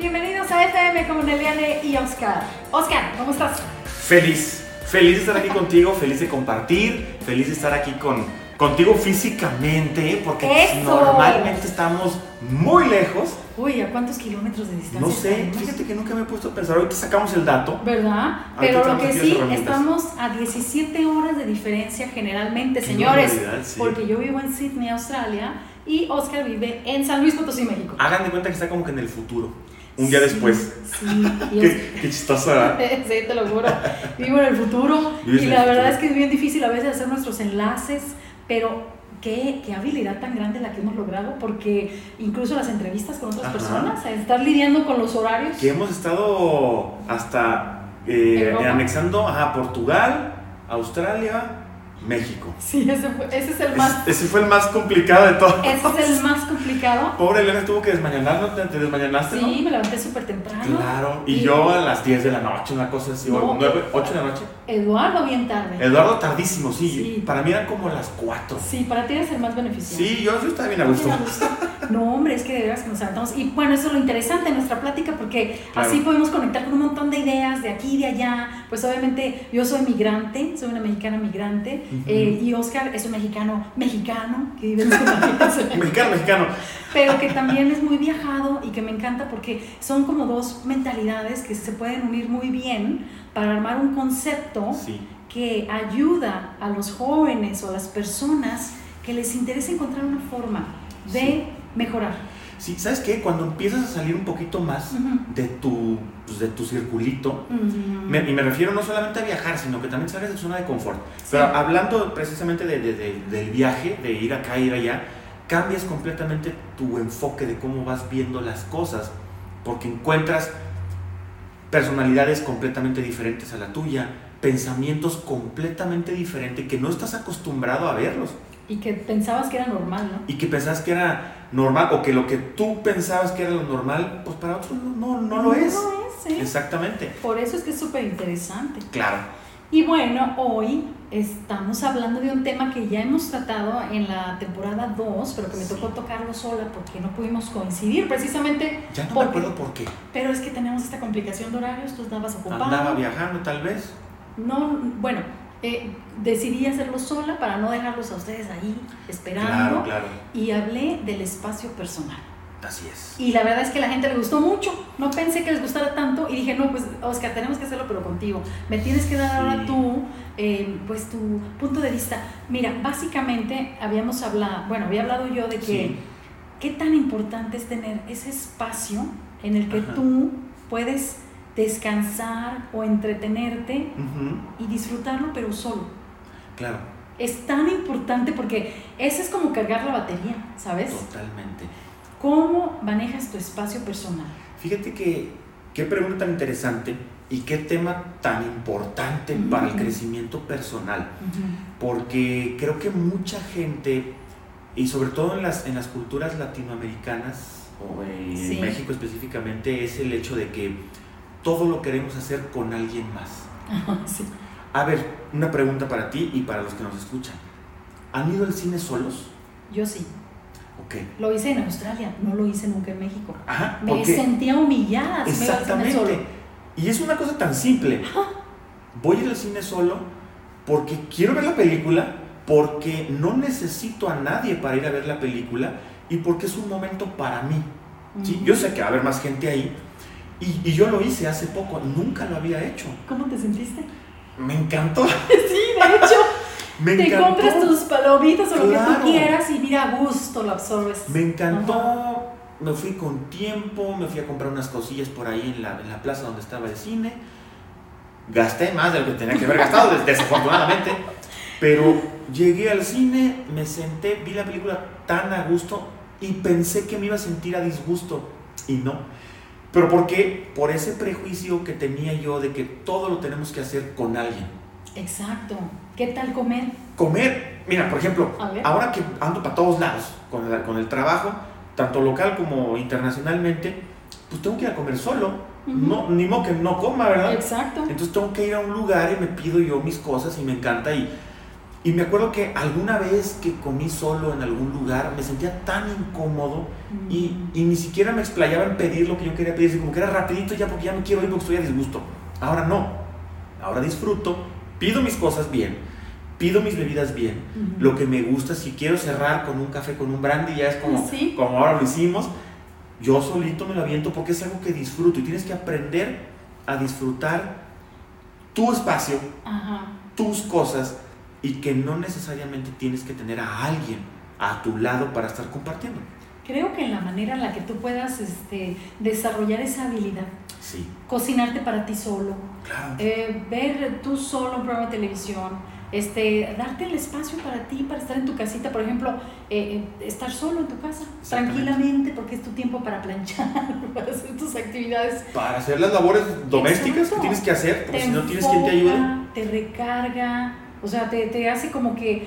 Bienvenidos a FM con Eliane y Oscar. Oscar, ¿cómo estás? Feliz, feliz de estar aquí contigo, feliz de compartir, feliz de estar aquí con, contigo físicamente, porque ¡Eso! normalmente estamos muy lejos. Uy, ¿a cuántos kilómetros de distancia? No sé, estamos? fíjate que nunca me he puesto a pensar. Ahorita sacamos el dato. ¿Verdad? Pero lo que sí, estamos a 17 horas de diferencia generalmente, Qué señores. sí. Porque yo vivo en Sydney, Australia, y Oscar vive en San Luis Potosí, México. Hagan de cuenta que está como que en el futuro, un día después. Sí, Qué, qué chistosa. Sí, te lo juro. Vivo en el futuro Vives y la el verdad futuro. es que es bien difícil a veces hacer nuestros enlaces, pero qué, qué habilidad tan grande la que hemos logrado, porque incluso las entrevistas con otras Ajá. personas, estar lidiando con los horarios. Que hemos estado hasta eh, anexando a Portugal, Australia, México. Sí, ese, fue- ese es el más, Ese, fue el más complicado de todos. ese es el más complicado. Pobre Elena tuvo que desmañanar, ¿no? ¿Te, te desmañanaste, no? Sí, me levanté súper temprano. Claro, y Y- yo a las 10 de la noche, una cosa así, No, o 9, 8 de la noche. Eduardo, bien tarde. Eduardo tardísimo, sí. Sí. Para mí eran como las 4. Sí, para ti eres el más beneficiado. Sí, yo, yo estaba bien a gusto. Bien a gusto. No, hombre, es que de veras que nos aventamos. Y bueno, eso es lo interesante de nuestra plática porque Claro. así podemos conectar con un montón de ideas de aquí y de allá. Pues obviamente yo soy migrante, soy una mexicana migrante eh, y Oscar es un mexicano mexicano que vive en Mexicano, mexicano. pero que también es muy viajado y que me encanta porque son como dos mentalidades que se pueden unir muy bien para armar un concepto Sí. que ayuda a los jóvenes o a las personas que les interesa encontrar una forma de Sí. Mejorar. Sí, ¿sabes qué? Cuando empiezas a salir un poquito más de tu, pues, de tu circulito, me- y me refiero no solamente a viajar, sino que también sales de tu zona de confort. Sí. Pero hablando precisamente de- de- de- del viaje, de ir acá, ir allá, cambias completamente tu enfoque de cómo vas viendo las cosas, porque encuentras personalidades completamente diferentes a la tuya, pensamientos completamente diferentes que no estás acostumbrado a verlos Y que pensabas que era normal, ¿no? y que pensabas que era normal o que lo que tú pensabas que era lo normal, pues para otros no, no, no lo es. No lo es, ¿eh? Exactamente. Por eso es que es súper interesante. Claro. Y bueno, hoy estamos hablando de un tema que ya hemos tratado en la temporada 2, pero que me Sí. tocó tocarlo sola porque no pudimos coincidir precisamente. Ya no me acuerdo por qué. Pero es que tenemos esta complicación de horarios, tú estabas ocupado. Andaba viajando tal vez. No, bueno, eh, decidí hacerlo sola para no dejarlos a ustedes ahí esperando. Claro, claro. Y hablé del espacio personal. Así es. Y la verdad es que la gente le gustó mucho. No pensé que les gustara tanto. Y dije, no, pues Oscar, tenemos que hacerlo, pero contigo. Me tienes que dar ahora tú, eh, pues tu punto de vista. Mira, básicamente habíamos hablado, bueno, había hablado yo de que Sí. qué tan importante es tener ese espacio en el que Ajá. tú puedes descansar o entretenerte y disfrutarlo, pero solo. Claro, Es tan importante porque ese es como cargar la batería, ¿sabes? totalmente. ¿Cómo manejas tu espacio personal? Fíjate que qué pregunta tan interesante y qué tema tan importante para el crecimiento personal. Porque creo que mucha gente, y sobre todo en las, en las culturas latinoamericanas, o en Sí. México específicamente, es el hecho de que todo lo queremos hacer con alguien más. sí. A ver, una pregunta para ti y para los que nos escuchan. ¿Han ido al cine solos? Yo sí. Ok. Lo hice en Australia, no lo hice nunca en México. Ajá, Me sentía humillada. si me Exactamente. solo. Y es una cosa tan simple. Voy a ir al cine solo porque quiero ver la película, porque no necesito a nadie para ir a ver la película y porque es un momento para mí. ¿sí? Yo sé que va a haber más gente ahí y, y yo lo hice hace poco, nunca lo había hecho. ¿Cómo te sentiste? Me encantó. Sí, de hecho, Me te encantó. compras tus palomitas o lo que Claro. tú quieras y mira a gusto lo absorbes. Me encantó. Ajá. Me fui con tiempo, me fui a comprar unas cosillas por ahí en la, en la plaza donde estaba el cine. Gasté más de lo que tenía que haber gastado, des- desafortunadamente. Pero llegué al cine, me senté, vi la película tan a gusto y pensé que me iba a sentir a disgusto. Y no. Pero ¿por qué? Por ese prejuicio que tenía yo de que todo lo tenemos que hacer con alguien. Exacto. ¿Qué tal comer? Comer, mira, por ejemplo, ahora que ando para todos lados con el, con el trabajo, tanto local como internacionalmente, pues tengo que ir a comer solo. No, ni modo que no coma, ¿verdad? Exacto. Entonces tengo que ir a un lugar y me pido yo mis cosas y me encanta. Y Y me acuerdo que alguna vez que comí solo en algún lugar me sentía tan incómodo y, Mm. y ni siquiera me explayaba en pedir lo que yo quería pedir, como que era rapidito ya porque ya me quiero ir porque estoy a disgusto. Ahora no, ahora disfruto, pido mis cosas bien, pido mis bebidas bien, lo que me gusta, si quiero cerrar con un café, con un brandy, ya es como, Sí. como ahora lo hicimos, yo solito me lo aviento porque es algo que disfruto y tienes que aprender a disfrutar tu espacio, Ajá. tus cosas y que no necesariamente tienes que tener a alguien a tu lado para estar compartiendo. Creo que en la manera en la que tú puedas este, desarrollar esa habilidad, Sí, cocinarte para ti solo, claro. eh, ver tú solo un programa de televisión, este, darte el espacio para ti, para estar en tu casita, por ejemplo, eh, eh, estar solo en tu casa, tranquilamente, porque es tu tiempo para planchar, para hacer tus actividades. Para hacer las labores domésticas que Exacto. tienes que hacer, porque Te si no tienes quien te ayude. Te recarga, o sea, te, te hace como que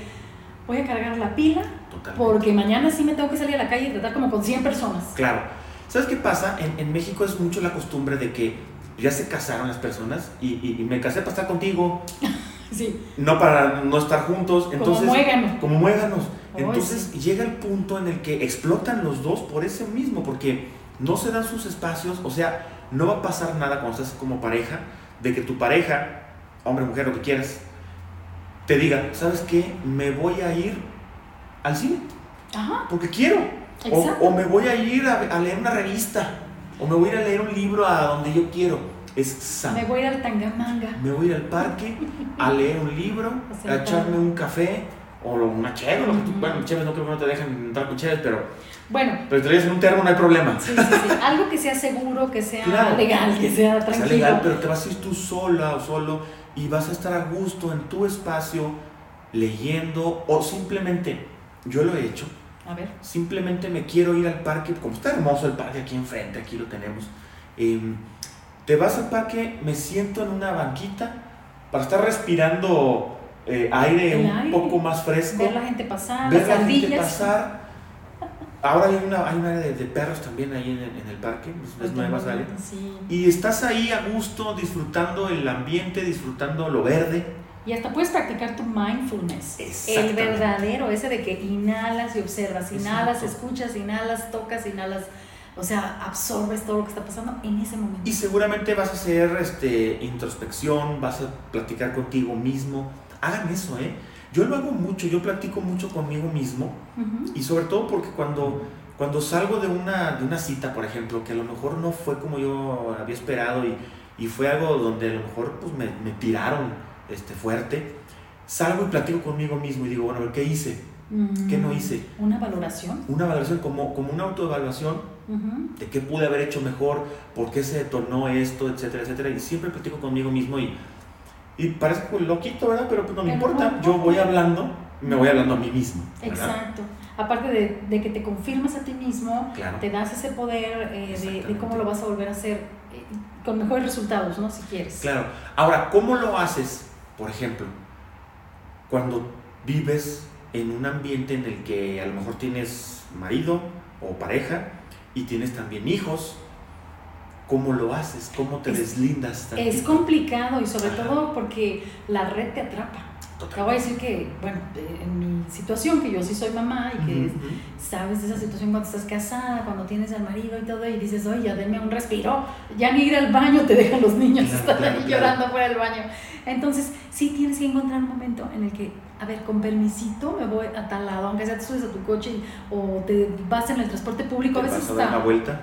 voy a cargar la pila, Totalmente. porque mañana sí me tengo que salir a la calle y tratar como con 100 personas. Claro. ¿Sabes qué pasa? En, en México es mucho la costumbre de que ya se casaron las personas y, y- y me casé para estar contigo, Sí, no para no estar juntos. Entonces, como muégano. como muéganos. Entonces llega el punto en el que explotan los dos por ese mismo, porque no se dan sus espacios, o sea, no va a pasar nada cuando estás como pareja, de que tu pareja, hombre, mujer, lo que quieras, te diga, ¿sabes qué? Me voy a ir al cine, Ajá, porque quiero. O, o me voy a ir a, a leer una revista, o me voy a ir a leer un libro a donde yo quiero. Es sano. Me voy a ir al Tangamanga. Me voy a ir al parque a leer un libro, A a echarme un café o una que tú, Ujú. bueno, cheves no creo que no te dejan entrar con cheves, pero, Bueno, pero te en un termo, no hay problema. sí, sí, sí. Algo que sea seguro, que sea Claro. legal, que sea tranquilo. legal, pero te vas a ir tú sola o solo y vas a estar a gusto en tu espacio leyendo o simplemente, yo lo he hecho, A ver. simplemente me quiero ir al parque, como está hermoso el parque aquí enfrente, aquí lo tenemos. em, te vas al parque, me siento en una banquita para estar respirando eh, aire El un aire. poco más fresco, Ver la gente pasar, ver las la gente pasar. Ahora hay una, hay una área de, de perros también ahí en, el- en el parque, es, es nueva área. Sí. Y estás ahí a gusto, disfrutando el ambiente, disfrutando lo verde. Y hasta puedes practicar tu mindfulness. El verdadero, ese de que inhalas y observas, inhalas, Exacto. escuchas, inhalas, tocas, inhalas. O sea, absorbes todo lo que está pasando en ese momento. Y seguramente vas a hacer este, introspección, vas a platicar contigo mismo. Hagan eso, ¿eh? Yo lo hago mucho, yo platico mucho conmigo mismo Ujú. y sobre todo porque cuando, cuando salgo de una, de una cita, por ejemplo, que a lo mejor no fue como yo había esperado y, y fue algo donde a lo mejor pues, me, me tiraron este, fuerte, salgo y platico conmigo mismo y digo, bueno, a ver, ¿qué hice? ¿Qué no Mm, hice? Una valoración. Una valoración como, como una autoevaluación Ujú. de qué pude haber hecho mejor, por qué se detonó esto, etcétera, etcétera. Y siempre platico conmigo mismo y, y parece como loquito, ¿verdad? Pero pues no me Pero importa. no Yo voy hablando, me voy hablando a mí mismo. ¿verdad? Exacto. Aparte de, de que te confirmas a ti mismo, Claro. te das ese poder eh, de, cómo lo vas a volver a hacer eh, con mejores resultados, ¿no? Si quieres. Claro. Ahora, ¿cómo lo haces, por ejemplo, cuando vives en un ambiente en el que a lo mejor tienes marido o pareja y tienes también hijos? ¿Cómo lo haces? ¿Cómo te Es- deslindas? Es complicado y sobre Ajá. todo porque la red te atrapa. Te voy a decir que, bueno, en mi situación, que yo sí soy mamá y que sabes de esa situación cuando estás casada, cuando tienes al marido y todo, y dices, oye, ya denme un respiro, ya ni ir al baño te dejan los niños, Claro, ahí claro. llorando fuera del baño. Entonces, sí tienes que encontrar un momento en el que, a ver, con permisito me voy a tal lado, aunque sea te subes a tu coche y- o te vas en el transporte público, a ¿Te veces vas a dar una hasta, vuelta?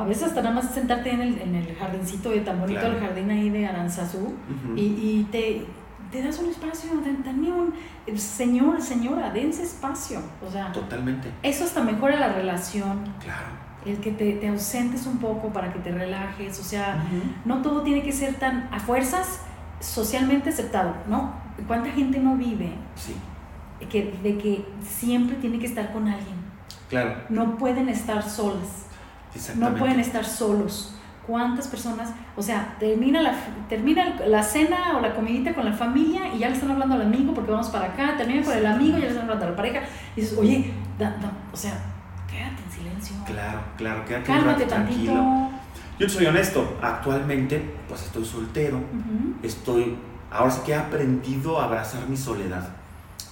A veces hasta nada más sentarte en el, en el jardincito de tan bonito, Claro. el jardín ahí de Aranzazú, y, y te, te das un espacio, dame un, señor, señora, dense espacio, o sea, Totalmente. eso hasta mejora la relación, Claro. el que te, te ausentes un poco para que te relajes, o sea, no todo tiene que ser tan a fuerzas socialmente aceptado, ¿no? ¿Cuánta gente no vive Sí, que, de que siempre tiene que estar con alguien? claro. No pueden estar solas. No pueden estar solos. ¿Cuántas personas, o sea, termina la, termina la cena o la comidita con la familia y ya le están hablando al amigo porque vamos para acá, termina con el amigo y ya le están hablando a la pareja y dices, oye, da- da- o sea, quédate en silencio, Claro, claro, quédate un cálmate rato tantito. tranquilo. Yo soy honesto, actualmente pues estoy soltero, estoy, ahora sí que he aprendido a abrazar mi soledad.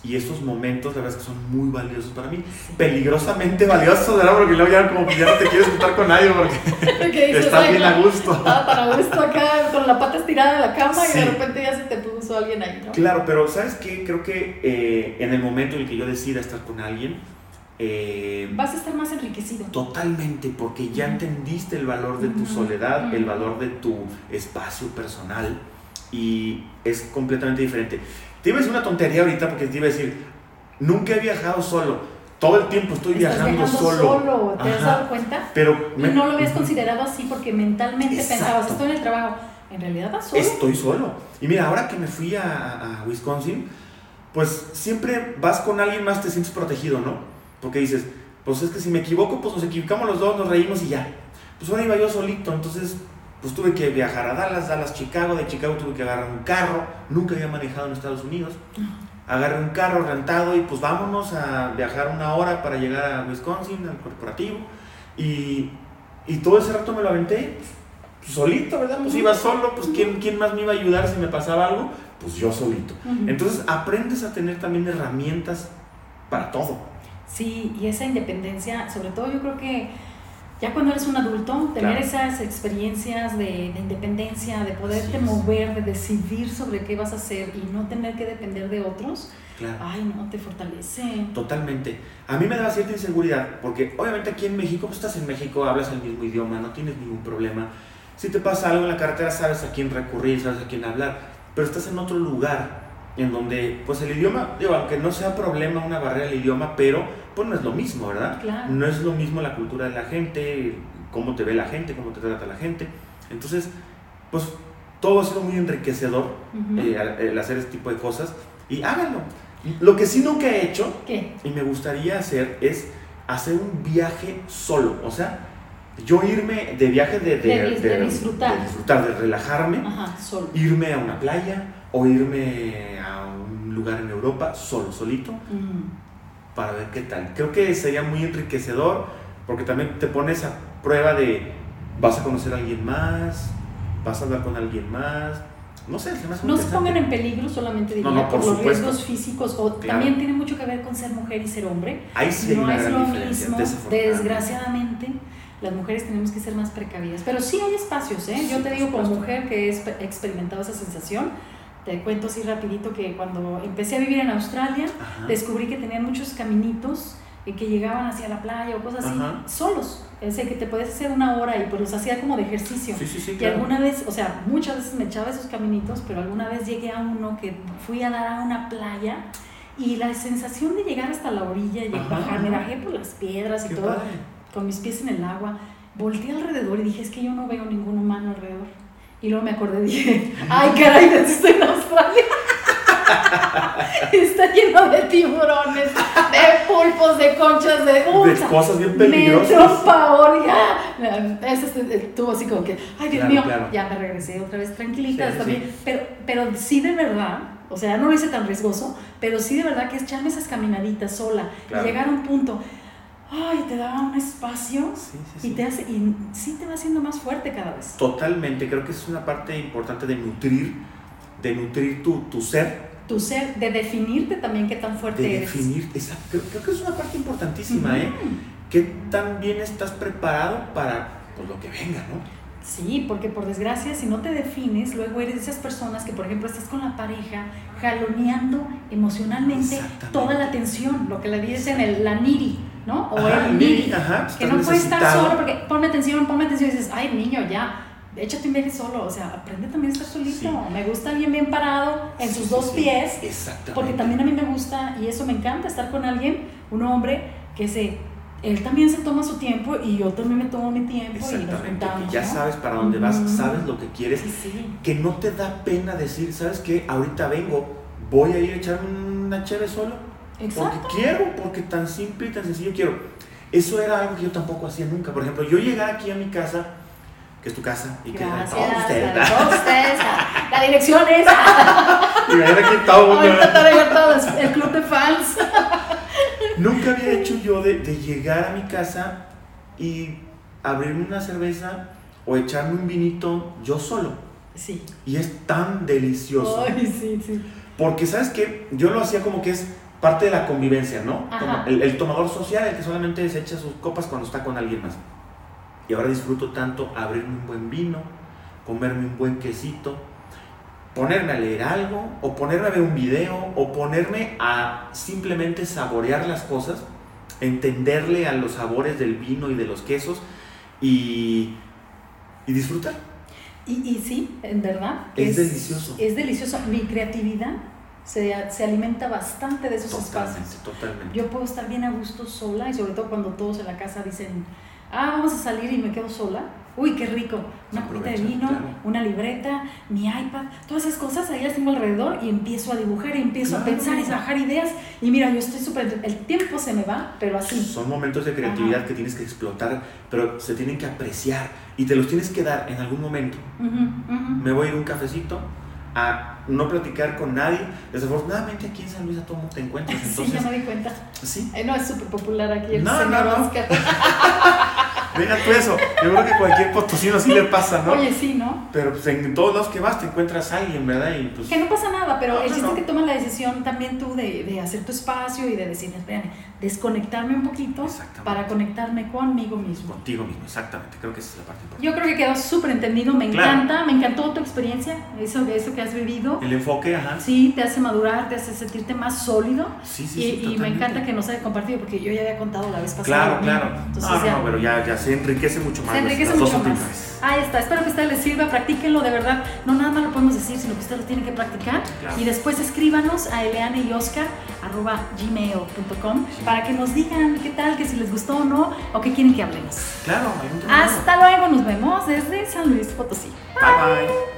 Y esos momentos, la verdad es que son muy valiosos para mí. Peligrosamente valiosos, ¿verdad? Porque luego ya como que ya no te quieres juntar con nadie porque estás bien a gusto. Estaba para gusto acá con la pata estirada de la cama y de repente ya se te puso alguien ahí, ¿no? Claro, pero ¿sabes qué? Creo que eh, en el momento en el que yo decida estar con alguien, eh, vas a estar más enriquecido. Totalmente, porque ya entendiste el valor de tu soledad, el valor de tu espacio personal y es completamente diferente. Te iba a decir una tontería ahorita porque te iba a decir, nunca he viajado solo. Todo el tiempo estoy viajando, solo. solo. ¿Te has dado cuenta? Pero y no lo habías considerado así porque mentalmente pensabas, estoy en el trabajo. En realidad vas solo. Estoy solo. Y mira, ahora que me fui a, a Wisconsin, pues siempre vas con alguien más, te sientes protegido, ¿no? Porque dices, pues es que si me equivoco, pues nos equivocamos los dos, nos reímos y ya. Pues ahora iba yo solito, entonces pues tuve que viajar a Dallas, Dallas, Chicago, de Chicago tuve que agarrar un carro, nunca había manejado en Estados Unidos, agarré un carro rentado y pues vámonos a viajar una hora para llegar a Wisconsin, al corporativo, y, y todo ese rato me lo aventé pues, solito, ¿verdad? Pues iba solo, pues ¿quién, ¿quién más me iba a ayudar si me pasaba algo? Pues yo solito. Entonces aprendes a tener también herramientas para todo. Sí, y esa independencia, sobre todo yo creo que ya cuando eres un adulto, tener esas experiencias de, independencia, de poderte mover, de decidir sobre qué vas a hacer y no tener que depender de otros, ay, no, te fortalece. Totalmente. A mí me da cierta inseguridad, porque obviamente aquí en México, pues estás en México, hablas el mismo idioma, no tienes ningún problema. Si te pasa algo en la carretera, sabes a quién recurrir, sabes a quién hablar, pero estás en otro lugar en donde, pues el idioma, digo, aunque no sea problema una barrera del idioma, pero pues no es lo mismo, ¿verdad? No es lo mismo la cultura de la gente, cómo te ve la gente, cómo te trata la gente. Entonces, pues todo ha sido muy enriquecedor eh, el hacer este tipo de cosas y háganlo. Lo que sí nunca he hecho y me gustaría hacer es hacer un viaje solo, o sea, yo irme de viaje de, de, disfrutar. de, disfrutar. de relajarme, irme a una playa o irme lugar en Europa solo, solito para ver qué tal. Creo que sería muy enriquecedor porque también te pones a prueba de vas a conocer a alguien más, vas a hablar con alguien más. No sé, se me hace No se pongan en peligro solamente diría, por, los riesgos físicos o también tiene mucho que ver con ser mujer y ser hombre. Ahí sí no es lo mismo, desgraciadamente las mujeres tenemos que ser más precavidas. Pero sí hay espacios, ¿eh? Yo te digo como mujer que he experimentado esa sensación, te cuento así rapidito que cuando empecé a vivir en Australia, descubrí que tenían muchos caminitos que llegaban hacia la playa o cosas así, solos. Es que te puedes hacer una hora y pues los hacía como de ejercicio. y alguna vez, o sea, muchas veces me echaba esos caminitos, pero alguna vez llegué a uno que fui a dar a una playa y la sensación de llegar hasta la orilla y bajar, me bajé por las piedras y todo, con mis pies en el agua, volteé alrededor y dije, es que yo no veo ningún humano alrededor. Y luego me acordé, dije, ay caray, estoy en Australia. Está lleno de tiburones, de pulpos, de conchas, de, de cosas bien peligrosas. Me pavor, ya. Eso estuvo así como que, ay Dios mío, ya me regresé otra vez tranquilita también. Pero, pero sí de verdad, o sea, no lo hice tan riesgoso, pero sí de verdad que es echarme esas caminaditas sola y llegar a un punto ay, te da un espacio y te hace, y sí te va haciendo más fuerte cada vez. Totalmente, creo que es una parte importante de nutrir, de nutrir tu, tu ser. Tu ser, de definirte también qué tan fuerte de eres. Definirte, creo, creo, que es una parte importantísima, ¿eh? ¿Qué tan bien estás preparado para pues, lo que venga, no? Sí, porque por desgracia, si no te defines, luego eres de esas personas que, por ejemplo, estás con la pareja jaloneando emocionalmente toda la atención, lo que le dicen el, la niri, ¿no? O el niri, que no puede estar solo porque ponme atención, ponme atención y dices, ay, niño, ya, échate un viaje solo, o sea, aprende también a estar solito. Me gusta alguien bien parado en sus dos pies, porque también a mí me gusta y eso me encanta, estar con alguien, un hombre que se él también se toma su tiempo y yo también me tomo mi tiempo y nos juntamos, ya sabes para dónde vas, sabes lo que quieres, que no te da pena decir, ¿sabes qué? Ahorita vengo, voy a ir a echarme una chévere solo. Exacto. Porque quiero, porque tan simple y tan sencillo quiero. Eso era algo que yo tampoco hacía nunca. Por ejemplo, yo llegar aquí a mi casa, que es tu casa, y que Gracias, todos ustedes. Todos ustedes la dirección es. y venir aquí todo el mundo. el club de fans. Nunca había hecho yo de, llegar a mi casa y abrirme una cerveza o echarme un vinito yo solo. Sí. Y es tan delicioso. Ay, sí, sí. Porque, ¿sabes qué? Yo lo hacía como que es parte de la convivencia, ¿no? Como el, el tomador social, el que solamente se echa sus copas cuando está con alguien más. Y ahora disfruto tanto abrirme un buen vino, comerme un buen quesito, ponerme a leer algo, o ponerme a ver un video, o ponerme a simplemente saborear las cosas, entenderle a los sabores del vino y de los quesos y, y disfrutar. Y, y sí, en verdad. Es delicioso. Es delicioso. Mi creatividad se, se alimenta bastante de esos Totalmente, espacios. totalmente. Yo puedo estar bien a gusto sola y sobre todo cuando todos en la casa dicen, ah, vamos a salir y me quedo sola. Uy, qué rico. Una copita de vino, claro. una libreta, mi iPad, todas esas cosas ahí las tengo alrededor y empiezo a dibujar y empiezo a pensar y a bajar ideas. Y mira, yo estoy súper... El tiempo se me va, pero así. Son momentos de creatividad Ajá. que tienes que explotar, pero se tienen que apreciar y te los tienes que dar en algún momento. Me voy a ir a un cafecito a no platicar con nadie. Desafortunadamente aquí en San Luis a todo mundo te encuentras, Sí, entonces ya me di cuenta. sí. Eh, no, es súper popular aquí el No, señor no, no. Oscar. Deja tú eso. Yo creo que cualquier potosino sí le pasa, ¿no? Oye, sí, ¿no? Pero pues en todos los que vas te encuentras a alguien, ¿verdad? Y pues Que no pasa nada, pero No, el chiste no. es que tomas la decisión también tú de, de hacer tu espacio y de decir, espérame, desconectarme un poquito para conectarme conmigo mismo. contigo mismo, exactamente. Creo que esa es la parte importante. Yo creo que quedó súper entendido, me Claro. encanta, me encantó tu experiencia, eso, eso que has vivido. El enfoque, ajá. Sí, te hace madurar, te hace sentirte más sólido. Sí, sí, y, sí, y me encanta que nos haya compartido, porque yo ya había contado la vez pasada. Claro, claro. Entonces no, ya, no, pero ya, ya se enriquece mucho más. se las- enriquece las dos mucho más. últimas. Ahí está, espero que a ustedes les sirva, practíquenlo de verdad. No nada más lo podemos decir, sino que ustedes lo tienen que practicar. Claro. Y después escríbanos a eleane y oscar arroba gmail.com para que nos digan qué tal, que si les gustó o no, o qué quieren que hablemos. Claro, hay un. Hasta luego, nos vemos desde San Luis Potosí. Bye bye.